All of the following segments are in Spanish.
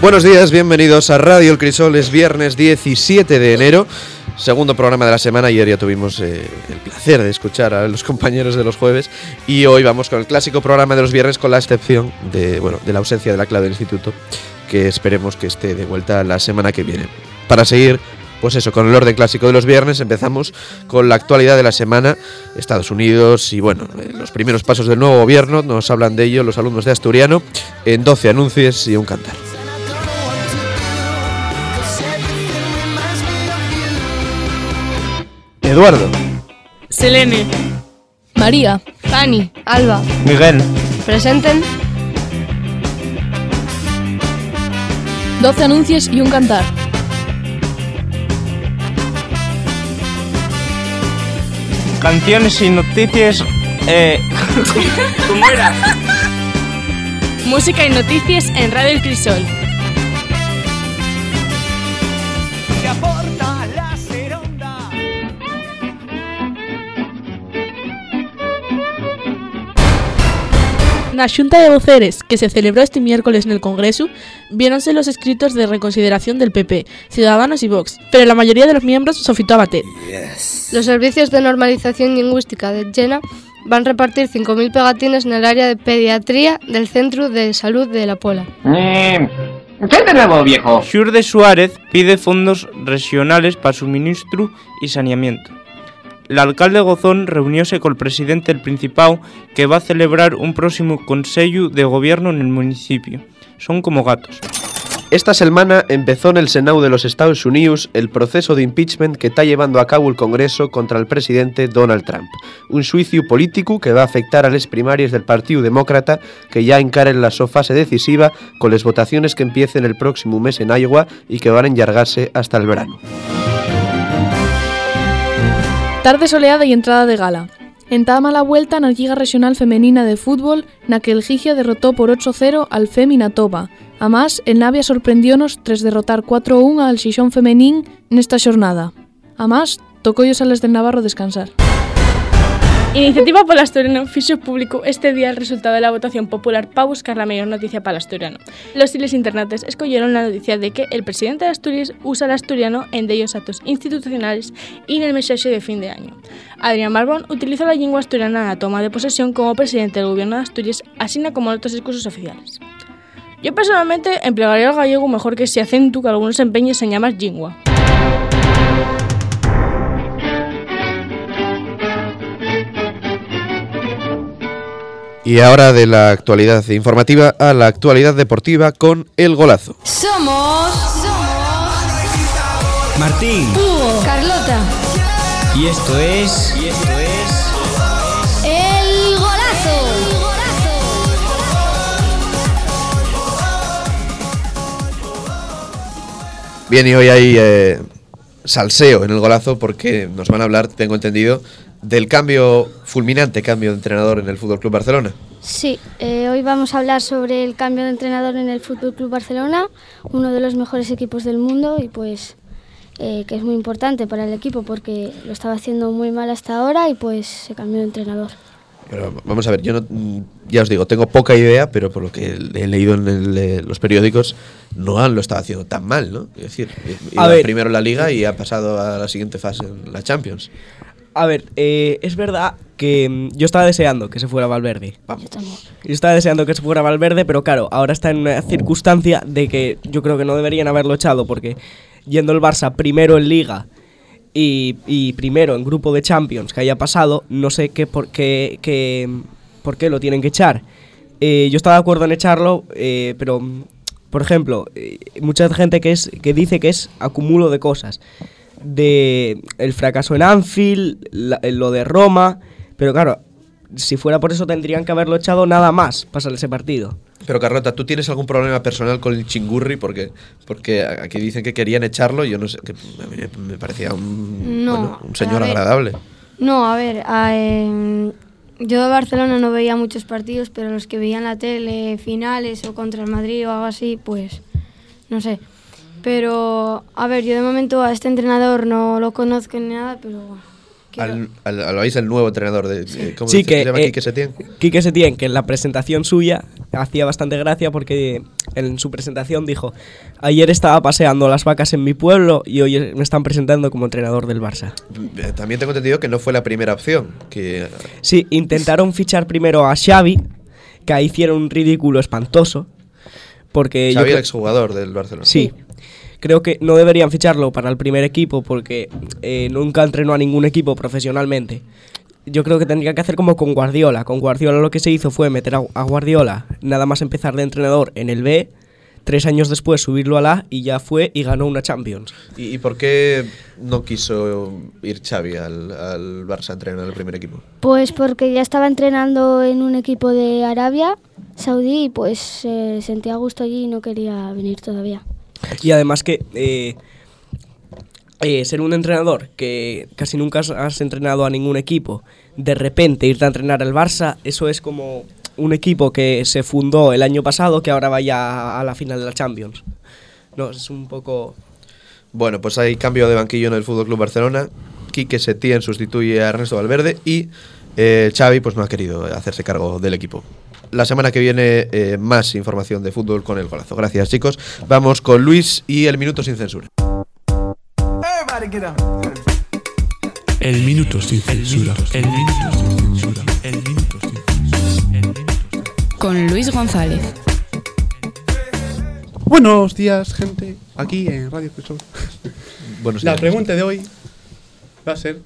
Buenos días, bienvenidos a Radio El Crisol, es viernes 17 de enero, segundo programa de la semana. Ayer ya tuvimos eh, el placer de escuchar a los compañeros de los jueves y hoy vamos con el clásico programa de los viernes con la excepción de, bueno, de la ausencia de la clave del instituto, que esperemos que esté de vuelta la semana que viene. Para seguir, pues eso, con el orden clásico de los viernes empezamos con la actualidad de la semana, Estados Unidos y bueno, eh, los primeros pasos del nuevo gobierno, nos hablan de ello los alumnos de Asturiano en 12 anuncios y un cantar. Eduardo. Selene, María. Fanny, Alba, Miguel. presenten 12 anuncios y un cantar. Canciones y noticias. Eh, ¿Cómo era? música y noticias en Radio El Crisol. Na xunta de voceres que se celebró este miércoles en el Congreso, viéronse los escritos de reconsideración del PP, Ciudadanos y Vox, pero la mayoría de los miembros sofitó a bater. Los servicios de normalización lingüística de Jena van a repartir 5.000 pegatines en el área de pediatría del Centro de Salud de La Pola. ¿Qué de nuevo, viejo? Xur de Suárez pide fondos regionales para suministro y saneamiento. El alcalde Gozón reunióse col presidente del Principado que va a celebrar un próximo Consejo de Gobierno en el municipio. Son como gatos. Esta semana empezó en el Senado de los Estados Unidos el proceso de impeachment que está llevando a cabo el Congreso contra el presidente Donald Trump. Un juicio político que va a afectar a las primarias del Partido Demócrata que ya encaren la so fase decisiva con las votaciones que empiecen el próximo mes en Iowa y que van a enllargarse hasta el verano. Tarde soleada e entrada de gala. Entama mala vuelta na Liga Regional Femenina de Fútbol na que el Gigia derrotou por 8-0 al Femina Toba. Amás, el Navia sorprendiónos tras derrotar 4-1 al Xixón Femenín nesta xornada. Amás, tocoios ales del Navarro descansar. Iniciativa Pola Asturiano fixo público este día el resultado de la votación popular para buscar la mayor noticia para el asturiano. Los chiles internautes escogieron la noticia de que el presidente de Asturias usa el asturiano en de ellos actos institucionales y en el mensaje de fin de año. Adrián Barbón utilizó la lengua asturiana en la toma de posesión como presidente del gobierno de Asturias, así como en otros discursos oficiales. Yo personalmente emplearía el gallego mejor que ese acento que algunos empeños en llamar lingua. Y ahora de la actualidad informativa a la actualidad deportiva con el golazo. Somos. Martín. Hugo. Carlota. Y esto es. Y esto es. El golazo. Bien, y hoy hay eh, salseo en el golazo porque nos van a hablar, tengo entendido, del cambio, fulminante cambio de entrenador en el Fútbol Club Barcelona. Sí, eh, hoy vamos a hablar sobre el cambio de entrenador en el Fútbol Club Barcelona, uno de los mejores equipos del mundo y pues eh, que es muy importante para el equipo porque lo estaba haciendo muy mal hasta ahora y pues se cambió de entrenador. Pero vamos a ver, yo no, ya os digo, tengo poca idea, pero por lo que he leído en el, eh, los periódicos, Noan lo estaba haciendo tan mal, ¿no? Es decir, iba ver. primero en la Liga y ha pasado a la siguiente fase en la Champions. A ver, eh, es verdad que mm, yo estaba deseando que se fuera Valverde. Yo también. Yo estaba deseando que se fuera Valverde, pero claro, ahora está en una circunstancia de que yo creo que no deberían haberlo echado porque yendo el Barça primero en Liga y, y primero en grupo de Champions que haya pasado, no sé qué por qué, qué- por qué lo tienen que echar. Eh, yo estaba de acuerdo en echarlo, eh, pero mm, por ejemplo, mucha gente que es que dice que es acumulo de cosas, de el fracaso en Anfield, la- lo de Roma, pero claro, si fuera por eso tendrían que haberlo echado nada más pasar ese partido. Pero Carlota, ¿tú tienes algún problema personal con el chingurri? Porque, porque aquí dicen que querían echarlo y yo no sé, que a mí me parecía un, No, bueno, un señor a ver. agradable. No, a ver, a, em, yo de Barcelona no veía muchos partidos, pero los que veía en la tele, finales o contra el Madrid o algo así, pues no sé. Pero, a ver, yo de momento a este entrenador no lo conozco ni nada, pero Al, al, al- ¿Veis el nuevo entrenador de. eh, ¿Cómo Sí, dice? que, se llama eh, Quique Setién? Quique Setién, que en la presentación suya hacía bastante gracia porque en su presentación dijo, ayer estaba paseando las vacas en mi pueblo y hoy me están presentando como entrenador del Barça. Eh, También tengo entendido que no fue la primera opción. Que, Sí, intentaron fichar primero a Xavi, que ahí hicieron un ridículo espantoso, porque... yo Xavi, el exjugador del Barcelona. Sí. Creo que no deberían ficharlo para el primer equipo porque eh, nunca entrenó a ningún equipo profesionalmente. Yo creo que tendría que hacer como con Guardiola. Con Guardiola lo que se hizo fue meter a, a Guardiola, nada más empezar de entrenador en el B, tres años después subirlo al A y ya fue y ganó una Champions. ¿Y, y por qué no quiso ir Xavi al, al Barça a entrenar al primer equipo? Pues porque ya estaba entrenando en un equipo de Arabia Saudí y pues se sentía a gusto allí y no quería venir todavía. Y además que eh, eh, ser un entrenador que casi nunca has, entrenado a ningún equipo, de repente irte a entrenar al Barça, eso es como un equipo que se fundó el año pasado que ahora vaya a la final de la Champions. No, es un poco... Bueno, pues hay cambio de banquillo en el Fútbol Club Barcelona. Quique Setién sustituye a Ernesto Valverde y eh, Xavi pues no ha querido hacerse cargo del equipo. La semana que viene eh, más información de fútbol con el golazo. Gracias chicos. Vamos con Luis y el minuto sin censura. El minuto sin censura. El minuto sin censura. El minuto sin censura. Con Luis González. Buenos días, gente. Aquí en Radio Crisol. Buenos La días. pregunta de hoy va a ser.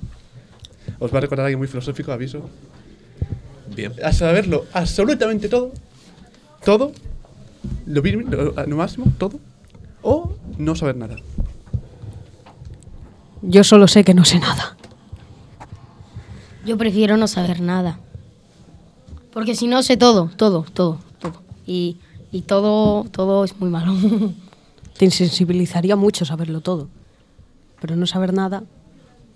Os va a recordar algo muy filosófico, aviso. Bien. A saberlo absolutamente todo. Todo. Lo, mínimo, lo, lo máximo, todo. O no saber nada. Yo solo sé que no sé nada. Yo prefiero no saber nada. Porque si no sé todo, todo, todo, todo. Y, y todo, todo es muy malo. Te insensibilizaría mucho saberlo todo. Pero no saber nada.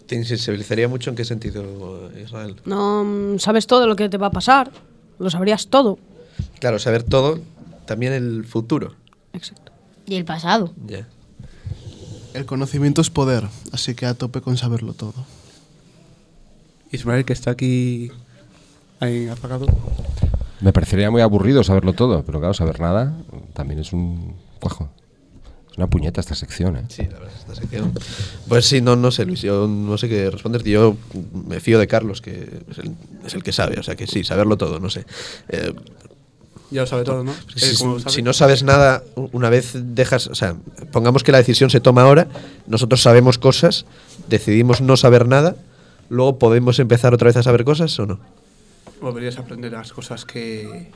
¿Te insensibilizaría mucho en qué sentido, Israel? No mm, sabes todo lo que te va a pasar. Lo sabrías todo. Claro, saber todo, también el futuro. y el pasado. Ya. El conocimiento es poder, así que a tope con saberlo todo. Ismael, que está aquí ahí apagado. Me parecería muy aburrido saberlo todo, pero claro, saber nada también es un cuajo. Una puñeta esta sección, ¿eh? Sí, la verdad, esta sección. Pues sí, no, no sé, Luis, yo no sé qué responderte. Yo me fío de Carlos, que es el, es el que sabe, o sea que sí, saberlo todo, no sé. Eh, Ya lo sabe todo, ¿no? si, como lo sabe. si no sabes nada, una vez dejas, o sea, pongamos que la decisión se toma ahora, nosotros sabemos cosas, decidimos no saber nada, luego podemos empezar otra vez a saber cosas o no. Volverías a aprender las cosas que.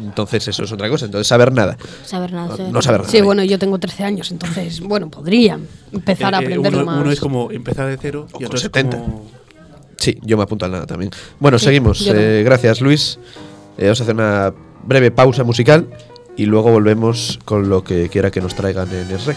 Entonces eso es otra cosa, entonces saber nada. Saber nada. No, saber no saber nada. Sí, bueno, yo tengo 13 años, entonces, bueno, podría empezar a Eh, eh, aprenderlo uno, más. uno es como empezar de cero y otro es 70. como. Sí, yo me apunto al nada también. Bueno, Sí, seguimos. Eh, gracias, Luis. Eh, vamos a hacer una breve pausa musical y luego volvemos con lo que quiera que nos traigan en el rec.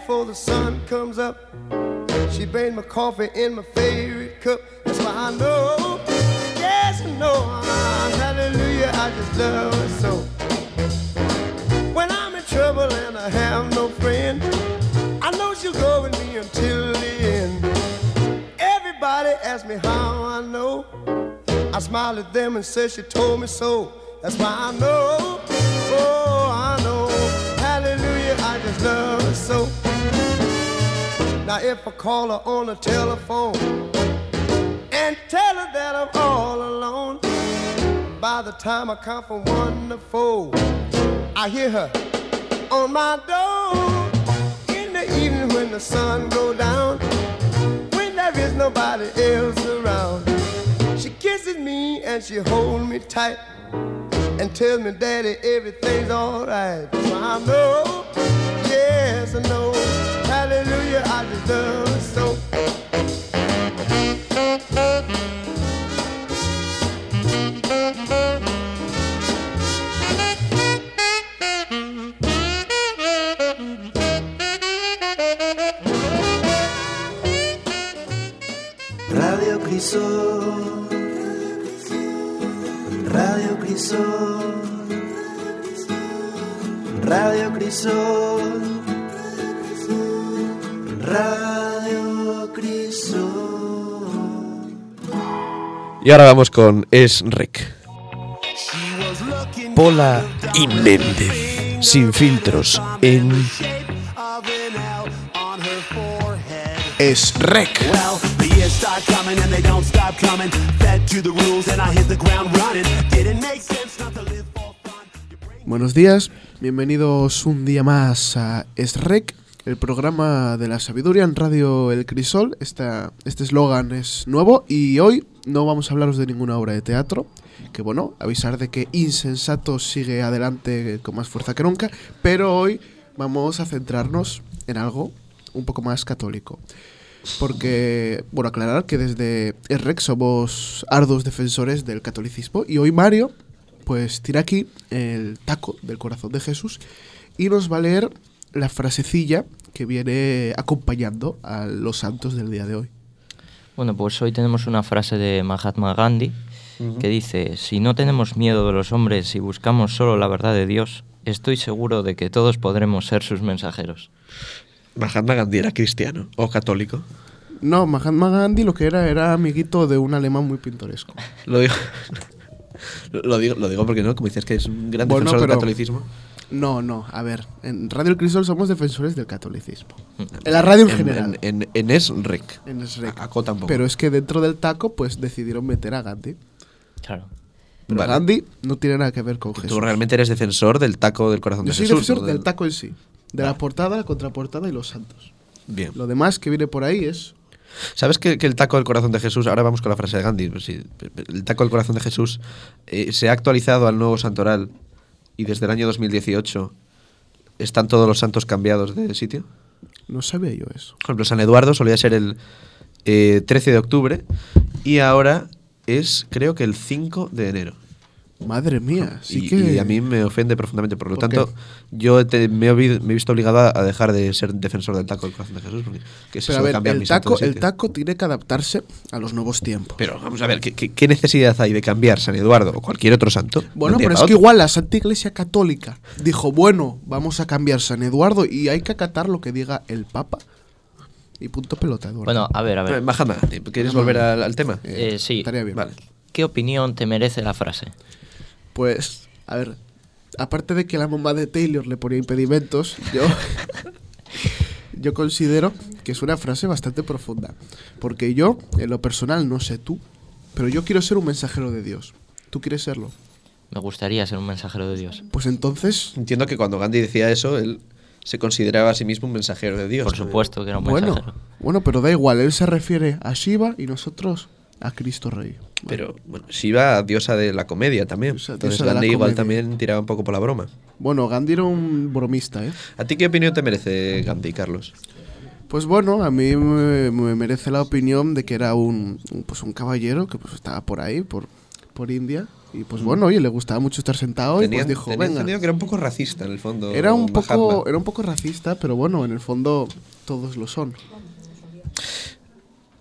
Before the sun comes up, she brings my coffee in my favorite cup. That's why I know, yes I know, ah, hallelujah, I just love her so. When I'm in trouble and I have no friend, I know she'll go with me until the end. Everybody asks me how I know. I smiled at them and said she told me so. That's why I know, oh, love so. Now if I call her on the telephone and tell her that I'm all alone, by the time I count from one to four, I hear her on my door in the evening when the sun go down, when there is nobody else around. She kisses me and she holds me tight and tells me, Daddy, everything's alright. So I know, yes, I know. Hallelujah, I love her so. Radio Crisol. Radio Crisol. Radio Crisol. Radio Crisol. Y ahora vamos con Es Rec. Pola y Méndez. Sin filtros en Es Rec. Well, the years start coming and they don't stop coming. Fed to the rules and I hit the ground running. Didn't make sense not to live for Buenos días, bienvenidos un día más a ESREC, el programa de la sabiduría en Radio El Crisol. Este eslogan es nuevo y hoy no vamos a hablaros de ninguna obra de teatro, que bueno, avisar de que Insensatos sigue adelante con más fuerza que nunca, pero hoy vamos a centrarnos en algo un poco más católico. Porque, bueno, aclarar que desde ESREC somos arduos defensores del catolicismo y hoy Mario pues tira aquí el taco del corazón de Jesús y nos va a leer la frasecilla que viene acompañando a los santos del día de hoy. Bueno, pues hoy tenemos una frase de Mahatma Gandhi que dice, si no tenemos miedo de los hombres y buscamos solo la verdad de Dios, estoy seguro de que todos podremos ser sus mensajeros. Mahatma Gandhi era cristiano o católico. No, Mahatma Gandhi lo que era era amiguito de un alemán muy pintoresco. Lo digo, lo digo, lo digo porque no, como dices que es un gran Bueno, defensor del catolicismo. No, no, a ver, en Radio El Crisol somos defensores del catolicismo. En la radio en, general. En, en, en ESREC. En ESREC. ACO tampoco. Pero es que dentro del taco, pues decidieron meter a Gandhi. Claro. Pero Vale. Gandhi no tiene nada que ver con Jesús. Tú realmente eres defensor del taco del corazón Yo de soy Jesús. defensor ¿no? del taco en sí. De la portada, la contraportada y los santos. Bien. Lo demás que viene por ahí es ¿Sabes que, que el taco del corazón de Jesús, ahora vamos con la frase de Gandhi, pues sí, el taco del corazón de Jesús eh, se ha actualizado al nuevo santoral y desde el año 2018 están todos los santos cambiados de sitio? No sabía yo eso. Por ejemplo, San Eduardo solía ser el eh, 13 de octubre y ahora es creo que el 5 de enero. Madre mía, sí y, que... y a mí me ofende profundamente. Por lo ¿Por tanto, qué? yo te- me, he, vi- me he visto obligado a, dejar de ser defensor del taco del corazón de Jesús. Porque, ¿qué es Pero a ver, cambiar el taco, el taco tiene que adaptarse a los nuevos tiempos. Pero vamos a ver, ¿qué, qué, qué necesidad hay de cambiar San Eduardo o cualquier otro santo? Bueno, pero es que igual la Santa Iglesia Católica dijo, bueno, vamos a cambiar San Eduardo y hay que acatar lo que diga el Papa. Y punto pelota, Eduardo. Bueno, a ver, a ver. Eh, Mahatma, ¿quieres volver al, al tema? Eh, sí. estaría bien. Vale. ¿Qué opinión te merece la frase? Pues, a ver, aparte de que la mamá de Taylor le ponía impedimentos, yo, yo considero que es una frase bastante profunda. Porque yo, en lo personal, no sé tú, pero yo quiero ser un mensajero de Dios. ¿Tú quieres serlo? Me gustaría ser un mensajero de Dios. Pues entonces... Entiendo que cuando Gandhi decía eso, él se consideraba a sí mismo un mensajero de Dios. Por supuesto que era un Bueno, mensajero. bueno, pero da igual, él se refiere a Shiva y nosotros a Cristo Rey. Pero bueno, Shiva, diosa de la comedia también. Diosa- Entonces diosa Gandhi igual comedia. también tiraba un poco por la broma. Bueno, Gandhi era un bromista, ¿eh? ¿A ti qué opinión te merece Gandhi, Carlos? Pues bueno, a mí me, me merece la opinión de que era un, un, pues un caballero que pues estaba por ahí, por, por India. Y pues bueno, oye, le gustaba mucho estar sentado y Tenía- pues dijo, tenía venga. entendido que era un poco racista en el fondo. Era un, Mahatma. poco, era un poco racista, pero bueno, en el fondo todos lo son.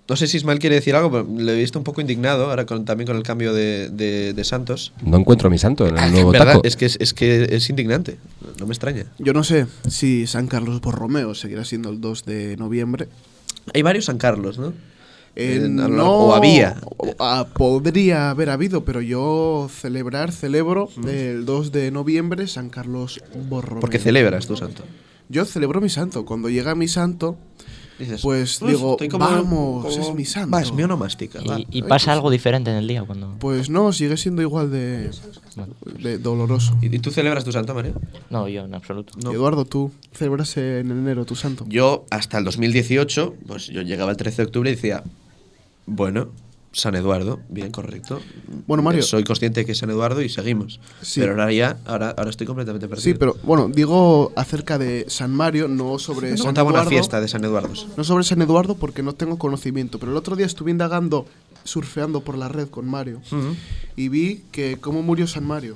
No sé si Ismael quiere decir algo, pero le he visto un poco indignado ahora con, también con el cambio de, de- de Santos. No encuentro a mi santo en el nuevo ¿verdad? taco. Es que es, es que es indignante. No me extraña. Yo no sé si San Carlos Borromeo seguirá siendo el 2 de noviembre. Hay varios San Carlos, ¿no? Eh, En- no, o había. ah, podría haber habido, pero yo celebrar, celebro el 2 de noviembre San Carlos Borromeo. Porque celebras tu santo. Yo celebro mi santo. Cuando llega mi santo, Dices, pues "Uf, digo, como- vamos, como- es mi santo. Va, es mi onomástica. va". Y, y pasa algo diferente en el día cuando... Pues no, sigue siendo igual de, de doloroso. ¿Y y tú celebras tu santo, Mario? No, yo en absoluto. Eduardo, ¿tú celebras en enero tu santo? Yo, hasta el 2018, pues yo llegaba el 13 de octubre y decía, bueno, San Eduardo, bien, correcto. Bueno, Mario. Soy consciente de que es San Eduardo y seguimos. Sí. Pero ahora ya, ahora, ahora estoy completamente perdido. Sí, pero bueno, digo acerca de San Mario, no sobre San Eduardo. una fiesta de San Eduardo. No sobre San Eduardo porque no tengo conocimiento, pero el otro día estuve indagando, surfeando por la red con Mario y vi que cómo murió San Mario.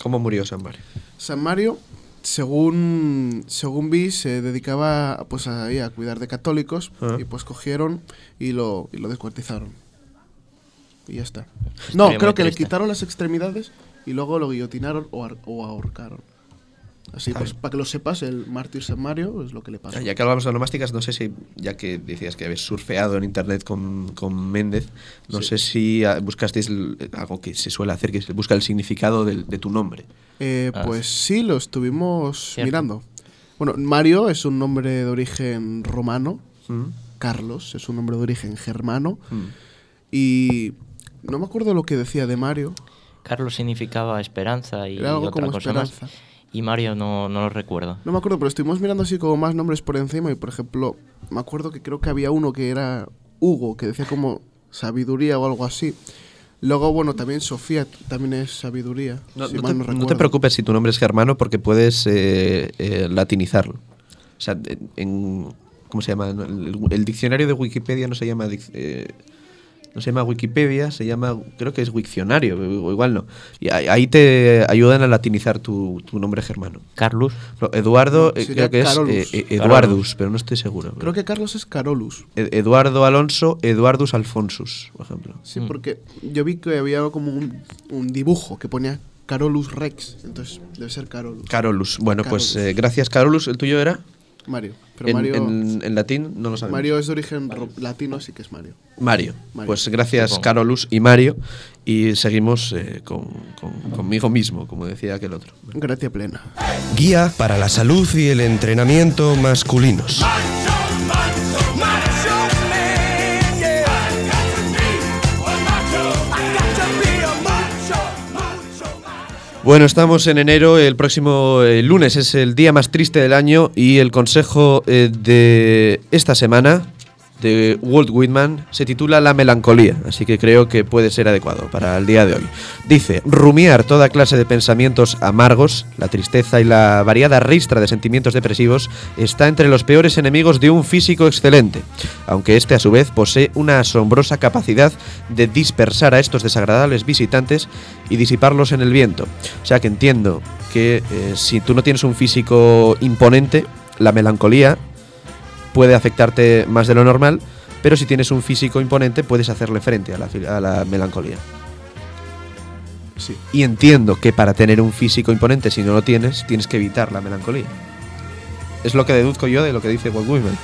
¿Cómo murió San Mario? San Mario, según, según vi, se dedicaba pues ahí a cuidar de católicos Ah. y pues cogieron y lo, y lo descuartizaron. Y ya está. No, creo que le quitaron las extremidades y luego lo guillotinaron o, o ahorcaron. Así, pues para que lo sepas, el mártir San Mario es lo que le pasó. Ah, Ya que hablamos de onomásticas, no sé si, ya que decías que habías surfeado en internet con, con Méndez, no Sí. sé si ah, buscasteis algo que se suele hacer, que se busca el significado de tu nombre. Eh, Ah. pues sí, lo estuvimos Cierto. mirando. Bueno, Mario es un nombre de origen romano. Mm. Carlos es un nombre de origen germano. Mm. Y no me acuerdo lo que decía de Mario. Carlos significaba esperanza y Era algo otra como cosa más. Y Mario no, no lo recuerdo. No me acuerdo, pero estuvimos mirando así como más nombres por encima. Y por ejemplo, me acuerdo que creo que había uno que era Hugo, que decía como sabiduría o algo así. Luego, bueno, también Sofía también es sabiduría. No, si no mal te, no no te recuerdo. preocupes si tu nombre es germano porque puedes eh, eh, latinizarlo. O sea, en, ¿cómo se llama? El, el diccionario de Wikipedia no se llama dic- eh, no se llama Wikipedia, se llama creo que es Wikcionario, o igual no. Y ahí ahí te ayudan a latinizar tu, tu nombre germano. Carlos. No, Eduardo eh, creo que es Carolus. eh, eh, Eduardus, pero no estoy seguro. Creo que Carlos es Carolus. Ed- Eduardo Alonso, Eduardus Alfonsus, por ejemplo. Sí, porque yo vi que había como un, un dibujo que ponía Carolus Rex. Entonces debe ser Carolus. Carolus. Bueno, pues Carolus. eh, gracias Carolus. ¿El tuyo era? Mario. Pero en, Mario, en- en latín no lo sabemos. Mario es de origen latino, así que es Mario. Mario. Mario. Pues gracias. Carolus y Mario. Y seguimos eh, con, con- conmigo mismo, como decía aquel otro. Gracia plena. Guía para la salud y el entrenamiento masculinos. Bueno, estamos en enero, el próximo eh, lunes es el día más triste del año y el consejo eh, de esta semana de Walt Whitman se titula La melancolía, así que creo que puede ser adecuado para el día de hoy. Dice, rumiar toda clase de pensamientos amargos, la tristeza y la variada ristra de sentimientos depresivos está entre los peores enemigos de un físico excelente, aunque este a su vez posee una asombrosa capacidad de dispersar a estos desagradables visitantes y disiparlos en el viento. O sea que entiendo que eh, si tú no tienes un físico imponente, la melancolía puede afectarte más de lo normal, pero si tienes un físico imponente puedes hacerle frente a la, fi- a la melancolía. Sí. Y entiendo que para tener un físico imponente, si no lo tienes, tienes que evitar la melancolía. Es lo que deduzco yo de lo que dice Whitman.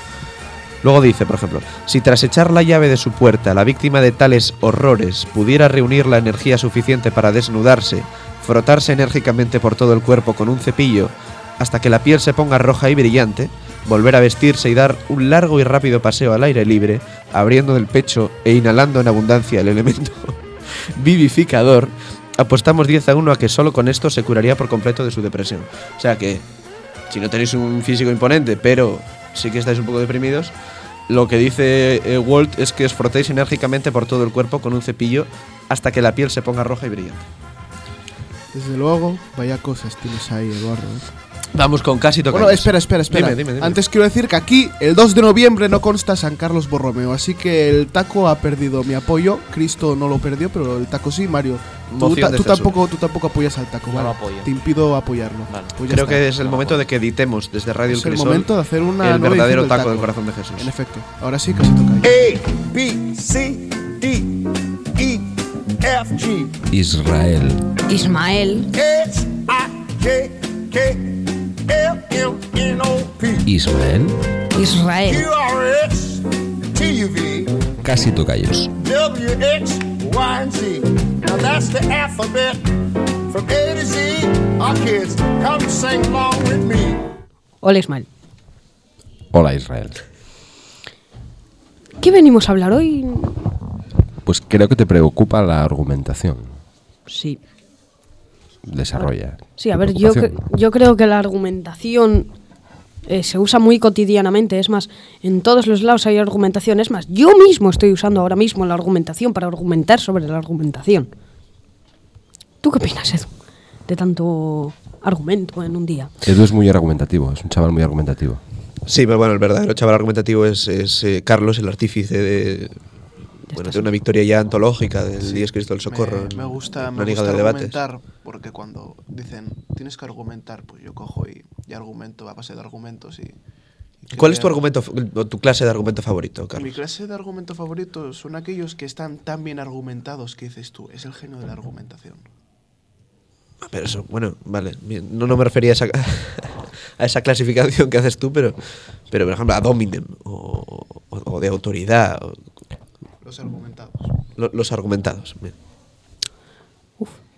Luego dice, por ejemplo, si tras echar la llave de su puerta la víctima de tales horrores pudiera reunir la energía suficiente para desnudarse, frotarse enérgicamente por todo el cuerpo con un cepillo hasta que la piel se ponga roja y brillante, volver a vestirse y dar un largo y rápido paseo al aire libre, abriendo el pecho e inhalando en abundancia el elemento vivificador, apostamos 10 a 1 a que solo con esto se curaría por completo de su depresión. O sea que, si no tenéis un físico imponente, pero sí que estáis un poco deprimidos, lo que dice eh, Walt es que os frotéis enérgicamente por todo el cuerpo con un cepillo hasta que la piel se ponga roja y brillante. Desde luego, vaya cosas tienes ahí, Eduardo. ¿eh? Vamos con casi tocando. Bueno, espera, espera, espera. Dime, dime, dime. Antes quiero decir que aquí, el 2 de noviembre, no consta San Carlos Borromeo. Así que el taco ha perdido mi apoyo. Cristo no lo perdió, pero el taco sí, Mario. Tú, ta- tampoco, tú tampoco apoyas al taco, No ¿vale? lo apoyo. Te impido apoyarlo. Pues Creo está. que es el momento de que editemos desde Radio Es El el Crisol momento de hacer una el verdadero taco, taco. del corazón de Jesús. En efecto. Ahora sí se toca. A, B, C, D, E, F, G, Israel. Ismael. H, I, J, K. Ismael. Israel. Casi Tocayos. W, X, Y, and Z. Now that's the alphabet from A to Z. Our kids, come sing along with me. Hola Ismael. Hola Israel. ¿Qué venimos a hablar hoy? Pues creo que te preocupa la argumentación. Sí. Desarrolla. Sí, a ver, yo, yo creo que la argumentación eh, se usa muy cotidianamente. Es más, en todos los lados hay argumentación. Es más, yo mismo estoy usando ahora mismo la argumentación para argumentar sobre la argumentación. ¿Tú qué opinas, Edu? De tanto argumento en un día. Edu es muy argumentativo, es un chaval muy argumentativo. Sí, pero bueno, el verdadero chaval argumentativo es, es, eh, Carlos, el artífice de, bueno, de una victoria ya antológica del Dios Cristo del Socorro. Me, me gusta, una me liga gusta de debates. argumentar porque cuando dicen tienes que argumentar, pues yo cojo y, y argumento a base de argumentos y. y ¿Cuál es tu argumento, tu clase de argumento favorito, Mi Carlos? clase de argumento favorito son aquellos que están tan bien argumentados que dices tú, es el genio de la argumentación. Ah, Pero eso, bueno, vale. No, no me refería a esa, a esa clasificación que haces tú, pero, pero por ejemplo, a dominem o, o- o de autoridad. o- Los argumentados. lo- los argumentados. bien.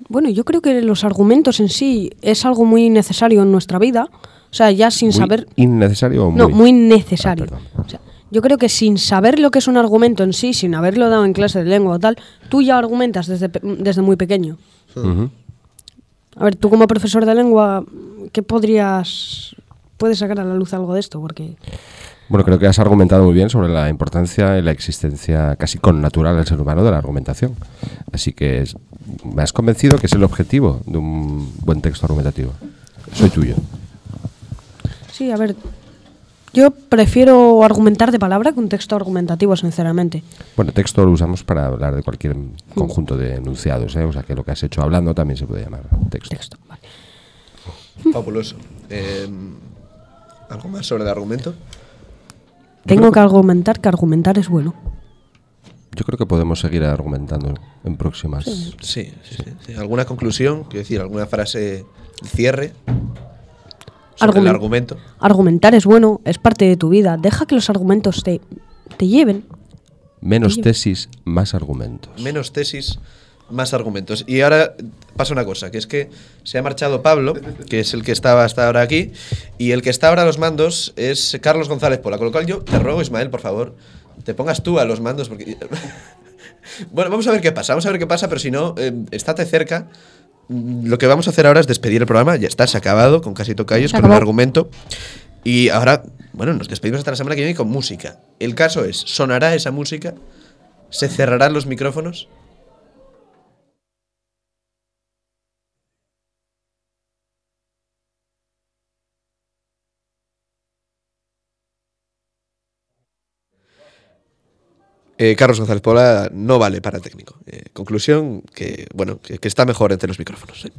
Bueno, yo creo que los argumentos en sí es algo muy necesario en nuestra vida. O sea, ya sin Muy saber... ¿Innecesario o muy? No, muy necesario. O sea, yo creo que sin saber lo que es un argumento en sí, sin haberlo dado en clase de lengua o tal, tú ya argumentas desde, pe- desde muy pequeño. A ver, tú como profesor de lengua, ¿qué podrías... Puedes sacar a la luz algo de esto? Porque... Bueno, creo que has argumentado muy bien sobre la importancia y la existencia casi connatural del ser humano de la argumentación. Así que es- me has convencido que es el objetivo de un buen texto argumentativo. Soy tuyo. Sí, a ver, yo prefiero argumentar de palabra que un texto argumentativo, sinceramente. Bueno, texto lo usamos para hablar de cualquier conjunto de enunciados, ¿eh? o sea que lo que has hecho hablando también se puede llamar texto. Fabuloso. Eh, ¿Algo más sobre el argumento? Tengo que argumentar que argumentar es bueno. Yo creo que podemos seguir argumentando en próximas. Sí, sí, sí, sí. ¿Alguna conclusión? Quiero decir, ¿alguna frase de cierre? Sobre el Argumen- argumento. Argumentar es bueno, es parte de tu vida. Deja que los argumentos te, te lleven. Menos tesis, más argumentos. Menos tesis, más argumentos. Y ahora pasa una cosa, que es que se ha marchado Pablo, que es el que estaba hasta ahora aquí, y el que está ahora a los mandos es Carlos González Pola. Con lo cual yo te ruego, Ismael, por favor, te pongas tú a los mandos, porque... bueno, vamos a ver qué pasa, vamos a ver qué pasa, pero si no, eh, estate cerca. Lo que vamos a hacer ahora es despedir el programa, ya está, se ha acabado con casi tocayos, con el acabó. argumento. Y ahora, bueno, nos despedimos hasta la semana que viene con música. El caso es, ¿sonará esa música? ¿Se cerrarán los micrófonos? Eh, Carlos González Pola no vale para técnico. Eh, conclusión, que bueno, que, está mejor entre los micrófonos. eh.